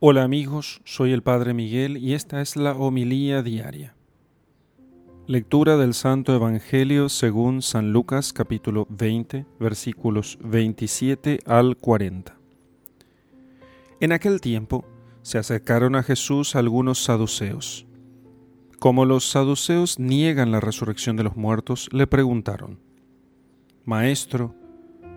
Hola amigos, soy el Padre Miguel y esta es la homilía diaria. Lectura del Santo Evangelio según San Lucas capítulo 20 versículos 27 al 40. En aquel tiempo se acercaron a Jesús algunos saduceos. Como los saduceos niegan la resurrección de los muertos, le preguntaron, Maestro,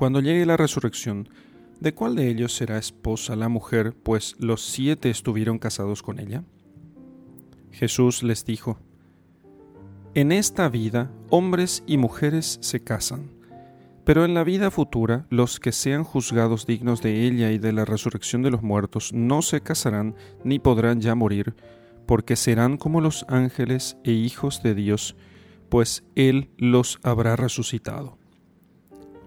cuando llegue la resurrección, ¿de cuál de ellos será esposa la mujer, pues los siete estuvieron casados con ella? Jesús les dijo, En esta vida hombres y mujeres se casan, pero en la vida futura los que sean juzgados dignos de ella y de la resurrección de los muertos no se casarán ni podrán ya morir, porque serán como los ángeles e hijos de Dios, pues Él los habrá resucitado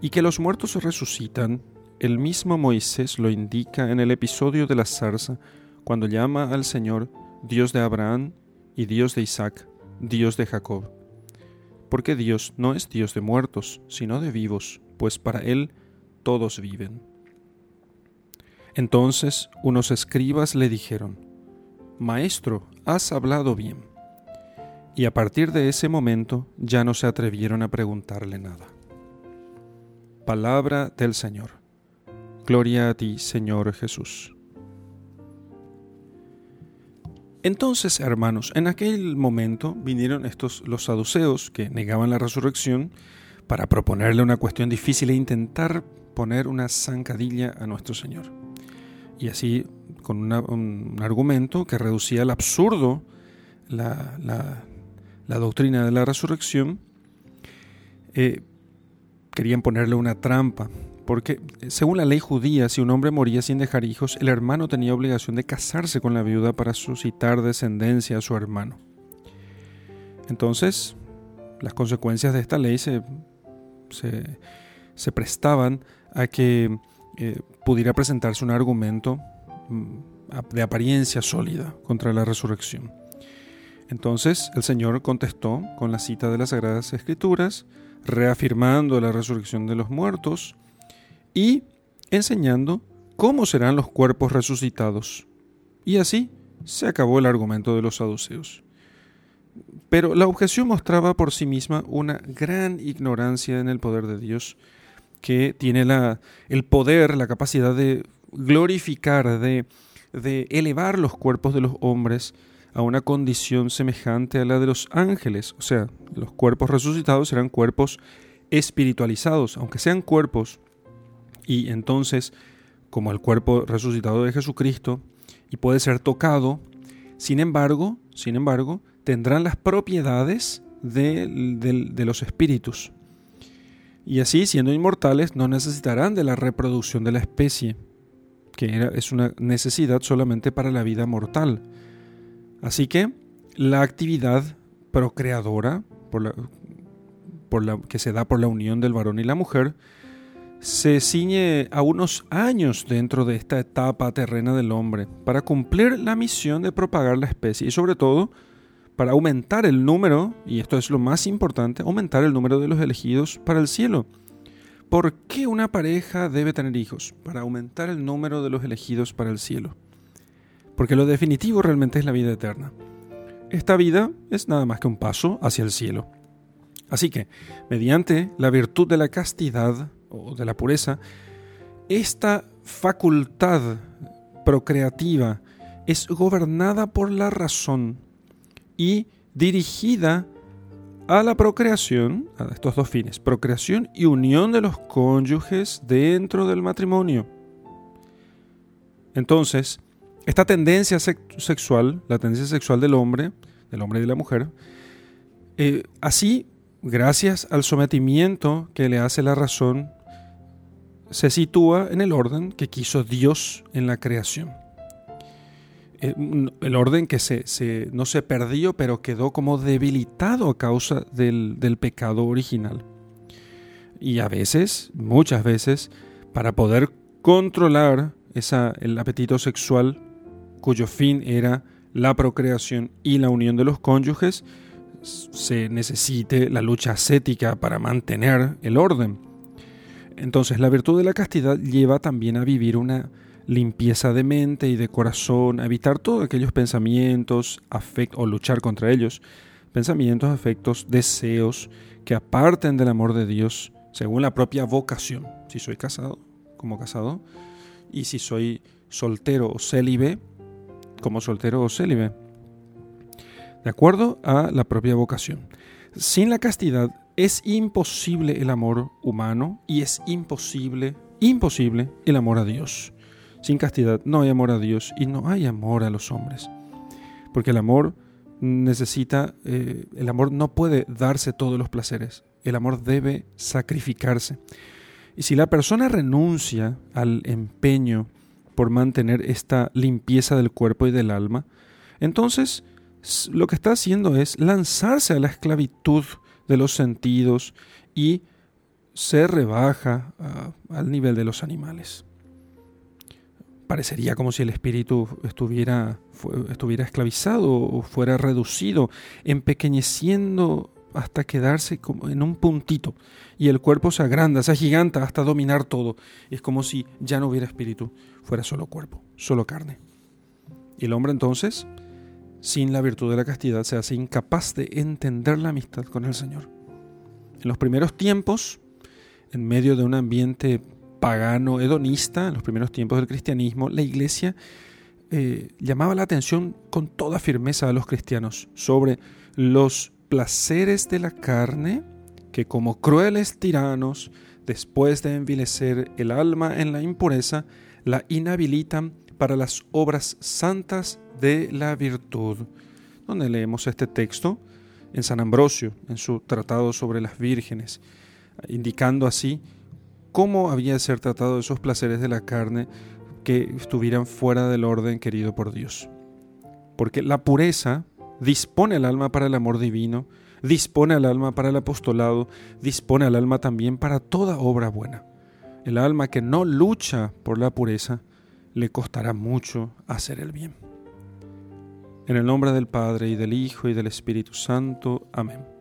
y que los muertos resucitan, el mismo Moisés lo indica en el episodio de la zarza, cuando llama al Señor Dios de Abraham y Dios de Isaac, Dios de Jacob. Porque Dios no es Dios de muertos, sino de vivos, pues para Él todos viven. Entonces unos escribas le dijeron, Maestro, has hablado bien. Y a partir de ese momento ya no se atrevieron a preguntarle nada. Palabra del Señor. Gloria a ti, Señor Jesús. Entonces, hermanos, en aquel momento vinieron estos los saduceos que negaban la resurrección para proponerle una cuestión difícil e intentar poner una zancadilla a nuestro Señor. Y así, con un argumento que reducía al absurdo la, doctrina de la resurrección, eh, querían ponerle una trampa, porque según la ley judía, si un hombre moría sin dejar hijos, el hermano tenía obligación de casarse con la viuda para suscitar descendencia a su hermano. Entonces, las consecuencias de esta ley se, se, prestaban a que eh, pudiera presentarse un argumento mm, de apariencia sólida contra la resurrección. Entonces el Señor contestó con la cita de las Sagradas Escrituras, reafirmando la resurrección de los muertos y enseñando cómo serán los cuerpos resucitados. Y así se acabó el argumento de los saduceos. Pero la objeción mostraba por sí misma una gran ignorancia en el poder de Dios, que tiene la, el poder, la capacidad de glorificar, de, de elevar los cuerpos de los hombres a una condición semejante a la de los ángeles. O sea, los cuerpos resucitados serán cuerpos espiritualizados, aunque sean cuerpos. Y entonces, como el cuerpo resucitado de Jesucristo, y puede ser tocado, sin embargo, sin embargo, tendrán las propiedades de, de los espíritus. Y así, siendo inmortales, no necesitarán de la reproducción de la especie, que era, es una necesidad solamente para la vida mortal. Así que la actividad procreadora que se da por la unión del varón y la mujer se ciñe a unos años dentro de esta etapa terrena del hombre para cumplir la misión de propagar la especie y sobre todo para aumentar el número, y esto es lo más importante, aumentar el número de los elegidos para el cielo. ¿Por qué una pareja debe tener hijos? Para aumentar el número de los elegidos para el cielo porque lo definitivo realmente es la vida eterna. Esta vida es nada más que un paso hacia el cielo. Así que, mediante la virtud de la castidad o de la pureza, esta facultad procreativa es gobernada por la razón y dirigida a la procreación, a estos dos fines, procreación y unión de los cónyuges dentro del matrimonio. Entonces, esta tendencia sexual, la tendencia sexual del hombre, del hombre y de la mujer, eh, así, gracias al sometimiento que le hace la razón, se sitúa en el orden que quiso Dios en la creación. eh, el orden que se, no se perdió, pero quedó como debilitado a causa del, del pecado original. Y a veces, muchas veces, para poder controlar esa, el apetito sexual, cuyo fin era la procreación y la unión de los cónyuges, se necesite la lucha ascética para mantener el orden. Entonces la virtud de la castidad lleva también a vivir una limpieza de mente y de corazón, a evitar todos aquellos pensamientos, afectos, o luchar contra ellos, pensamientos, afectos, deseos que aparten del amor de Dios según la propia vocación. Si soy casado, como casado, y si soy soltero o célibe, como soltero o célibe. De acuerdo a la propia vocación. Sin la castidad es imposible el amor humano y es imposible, imposible el amor a Dios. Sin castidad no hay amor a Dios y no hay amor a los hombres. Porque el amor necesita, eh, el amor no puede darse todos los placeres. El amor debe sacrificarse. Y si la persona renuncia al empeño por mantener esta limpieza del cuerpo y del alma, entonces lo que está haciendo es lanzarse a la esclavitud de los sentidos y se rebaja ah, al nivel de los animales. Parecería como si el espíritu estuviera, estuviera esclavizado o fuera reducido, empequeñeciendo hasta quedarse como en un puntito y el cuerpo se agranda, se agiganta hasta dominar todo. Es como si ya no hubiera espíritu, fuera solo cuerpo, solo carne. Y el hombre entonces, sin la virtud de la castidad, se hace incapaz de entender la amistad con el Señor. En los primeros tiempos, en medio de un ambiente pagano, hedonista, en los primeros tiempos del cristianismo, la iglesia eh, llamaba la atención con toda firmeza a los cristianos sobre los placeres de la carne que como crueles tiranos, después de envilecer el alma en la impureza, la inhabilitan para las obras santas de la virtud. Donde leemos este texto en San Ambrosio, en su tratado sobre las vírgenes, indicando así cómo había de ser tratado esos placeres de la carne que estuvieran fuera del orden querido por Dios. Porque la pureza dispone al alma para el amor divino, dispone al alma para el apostolado, dispone al alma también para toda obra buena. El alma que no lucha por la pureza, le costará mucho hacer el bien. En el nombre del Padre y del Hijo y del Espíritu Santo. Amén.